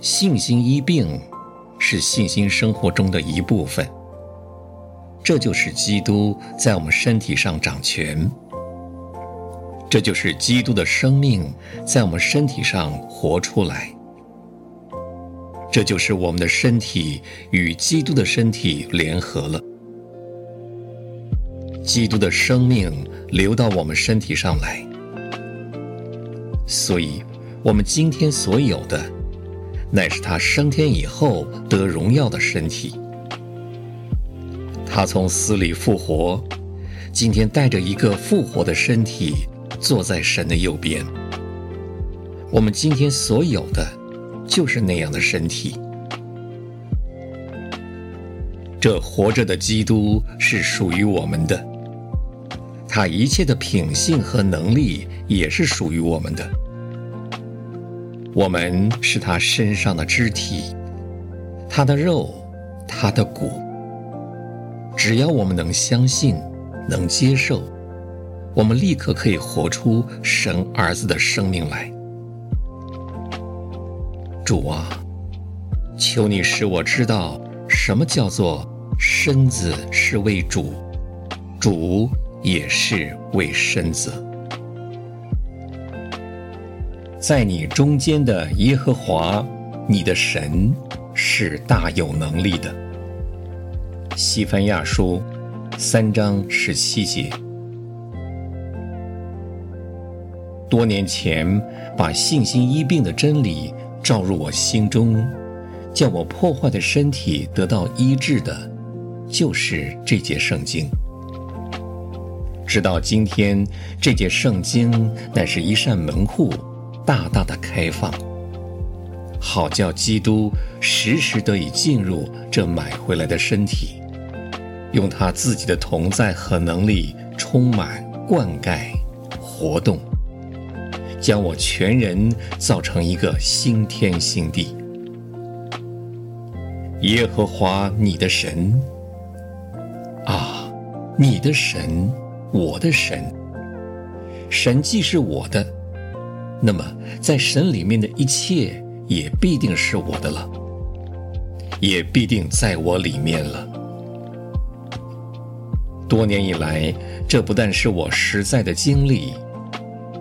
信心医病是信心生活中的一部分。这就是基督在我们身体上掌权，这就是基督的生命在我们身体上活出来，这就是我们的身体与基督的身体联合了，基督的生命流到我们身体上来，所以，我们今天所有的，乃是他升天以后得荣耀的身体。他从死里复活，今天带着一个复活的身体坐在神的右边。我们今天所有的，就是那样的身体。这活着的基督是属于我们的，他一切的品性和能力也是属于我们的。我们是他身上的肢体，他的肉，他的骨。只要我们能相信，能接受，我们立刻可以活出神儿子的生命来。主啊，求你使我知道什么叫做身子是为主，主也是为身子。在你中间的耶和华，你的神是大有能力的。西番亚书三章十七节。多年前，把信心医病的真理照入我心中，叫我破坏的身体得到医治的，就是这节圣经。直到今天，这节圣经乃是一扇门户，大大的开放，好叫基督时时得以进入这买回来的身体。用他自己的同在和能力充满、灌溉、活动，将我全人造成一个新天新地。耶和华你的神啊，你的神，我的神，神既是我的，那么在神里面的一切也必定是我的了，也必定在我里面了。多年以来，这不但是我实在的经历，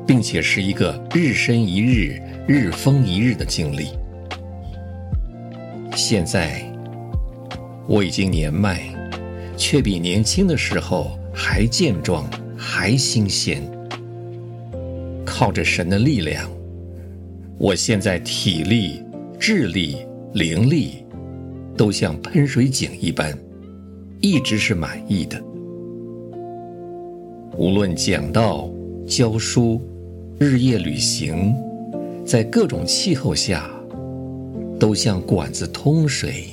并且是一个日深一日、日丰一日的经历。现在我已经年迈，却比年轻的时候还健壮、还新鲜。靠着神的力量，我现在体力、智力、灵力都像喷水井一般，一直是满意的。无论讲道、教书、日夜旅行，在各种气候下，都像管子通水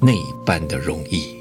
那般的容易。